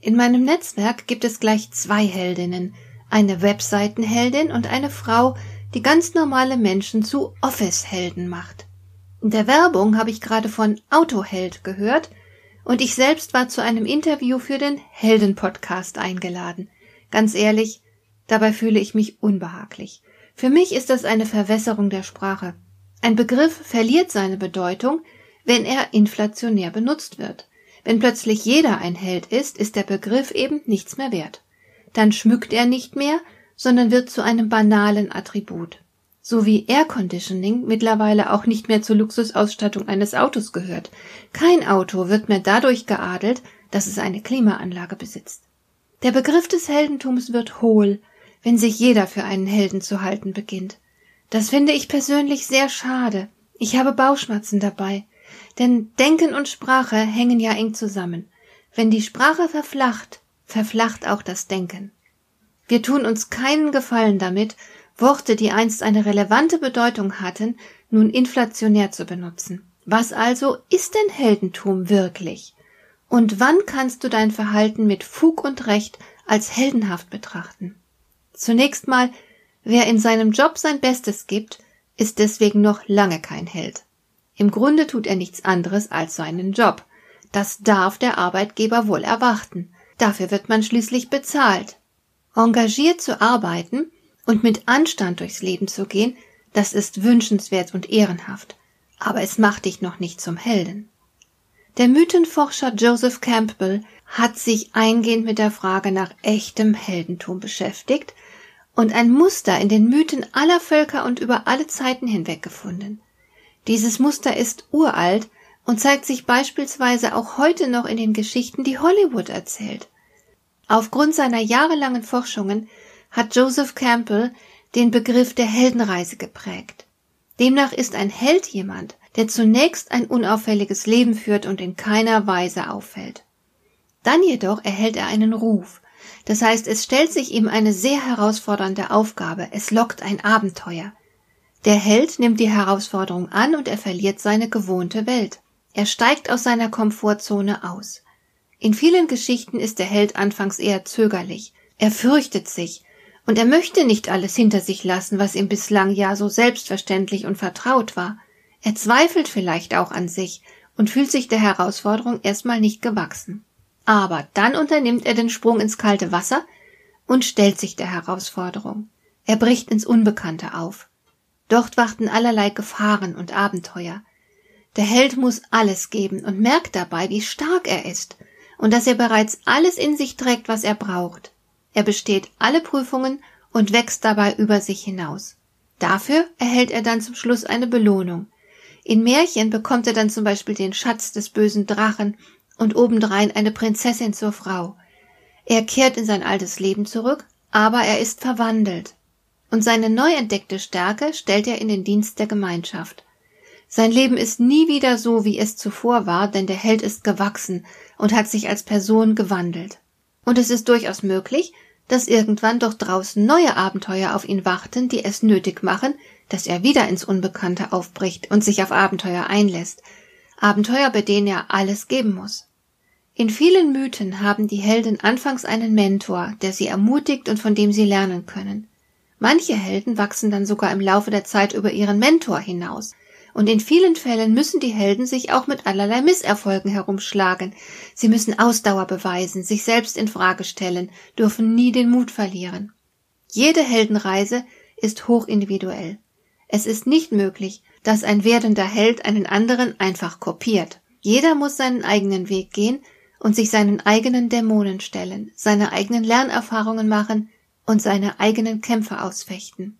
In meinem Netzwerk gibt es gleich zwei Heldinnen. Eine Webseitenheldin und eine Frau, die ganz normale Menschen zu Office-Helden macht. In der Werbung habe ich gerade von Autoheld gehört und ich selbst war zu einem Interview für den Helden-Podcast eingeladen. Ganz ehrlich, dabei fühle ich mich unbehaglich. Für mich ist das eine Verwässerung der Sprache. Ein Begriff verliert seine Bedeutung, wenn er inflationär benutzt wird. Wenn plötzlich jeder ein Held ist, ist der Begriff eben nichts mehr wert. Dann schmückt er nicht mehr, sondern wird zu einem banalen Attribut. So wie Air Conditioning mittlerweile auch nicht mehr zur Luxusausstattung eines Autos gehört. Kein Auto wird mehr dadurch geadelt, dass es eine Klimaanlage besitzt. Der Begriff des Heldentums wird hohl, wenn sich jeder für einen Helden zu halten beginnt. Das finde ich persönlich sehr schade. Ich habe Bauchschmerzen dabei. Denn Denken und Sprache hängen ja eng zusammen. Wenn die Sprache verflacht, verflacht auch das Denken. Wir tun uns keinen Gefallen damit, Worte, die einst eine relevante Bedeutung hatten, nun inflationär zu benutzen. Was also ist denn Heldentum wirklich? Und wann kannst du dein Verhalten mit Fug und Recht als heldenhaft betrachten? Zunächst mal, wer in seinem Job sein Bestes gibt, ist deswegen noch lange kein Held. Im Grunde tut er nichts anderes als seinen Job. Das darf der Arbeitgeber wohl erwarten. Dafür wird man schließlich bezahlt. Engagiert zu arbeiten und mit Anstand durchs Leben zu gehen, das ist wünschenswert und ehrenhaft. Aber es macht dich noch nicht zum Helden. Der Mythenforscher Joseph Campbell hat sich eingehend mit der Frage nach echtem Heldentum beschäftigt und ein Muster in den Mythen aller Völker und über alle Zeiten hinweg gefunden. Dieses Muster ist uralt und zeigt sich beispielsweise auch heute noch in den Geschichten, die Hollywood erzählt. Aufgrund seiner jahrelangen Forschungen hat Joseph Campbell den Begriff der Heldenreise geprägt. Demnach ist ein Held jemand, der zunächst ein unauffälliges Leben führt und in keiner Weise auffällt. Dann jedoch erhält er einen Ruf. Das heißt, es stellt sich ihm eine sehr herausfordernde Aufgabe, es lockt ein Abenteuer. Der Held nimmt die Herausforderung an und er verliert seine gewohnte Welt. Er steigt aus seiner Komfortzone aus. In vielen Geschichten ist der Held anfangs eher zögerlich. Er fürchtet sich und er möchte nicht alles hinter sich lassen, was ihm bislang ja so selbstverständlich und vertraut war. Er zweifelt vielleicht auch an sich und fühlt sich der Herausforderung erstmal nicht gewachsen. Aber dann unternimmt er den Sprung ins kalte Wasser und stellt sich der Herausforderung. Er bricht ins Unbekannte auf. Dort warten allerlei Gefahren und Abenteuer. Der Held muss alles geben und merkt dabei, wie stark er ist und dass er bereits alles in sich trägt, was er braucht. Er besteht alle Prüfungen und wächst dabei über sich hinaus. Dafür erhält er dann zum Schluss eine Belohnung. In Märchen bekommt er dann zum Beispiel den Schatz des bösen Drachen und obendrein eine Prinzessin zur Frau. Er kehrt in sein altes Leben zurück, aber er ist verwandelt und seine neu entdeckte Stärke stellt er in den Dienst der Gemeinschaft. Sein Leben ist nie wieder so, wie es zuvor war, denn der Held ist gewachsen und hat sich als Person gewandelt. Und es ist durchaus möglich, dass irgendwann doch draußen neue Abenteuer auf ihn warten, die es nötig machen, dass er wieder ins Unbekannte aufbricht und sich auf Abenteuer einlässt. Abenteuer, bei denen er alles geben muss. In vielen Mythen haben die Helden anfangs einen Mentor, der sie ermutigt und von dem sie lernen können. Manche Helden wachsen dann sogar im Laufe der Zeit über ihren Mentor hinaus. Und in vielen Fällen müssen die Helden sich auch mit allerlei Misserfolgen herumschlagen. Sie müssen Ausdauer beweisen, sich selbst in Frage stellen, dürfen nie den Mut verlieren. Jede Heldenreise ist hochindividuell. Es ist nicht möglich, dass ein werdender Held einen anderen einfach kopiert. Jeder muss seinen eigenen Weg gehen und sich seinen eigenen Dämonen stellen, seine eigenen Lernerfahrungen machen, und seine eigenen Kämpfe ausfechten.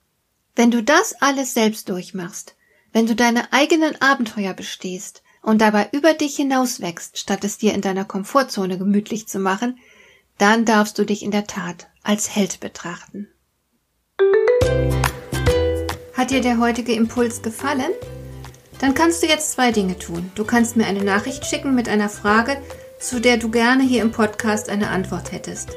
Wenn du das alles selbst durchmachst, wenn du deine eigenen Abenteuer bestehst und dabei über dich hinauswächst, statt es dir in deiner Komfortzone gemütlich zu machen, dann darfst du dich in der Tat als Held betrachten. Hat dir der heutige Impuls gefallen? Dann kannst du jetzt zwei Dinge tun. Du kannst mir eine Nachricht schicken mit einer Frage, zu der du gerne hier im Podcast eine Antwort hättest.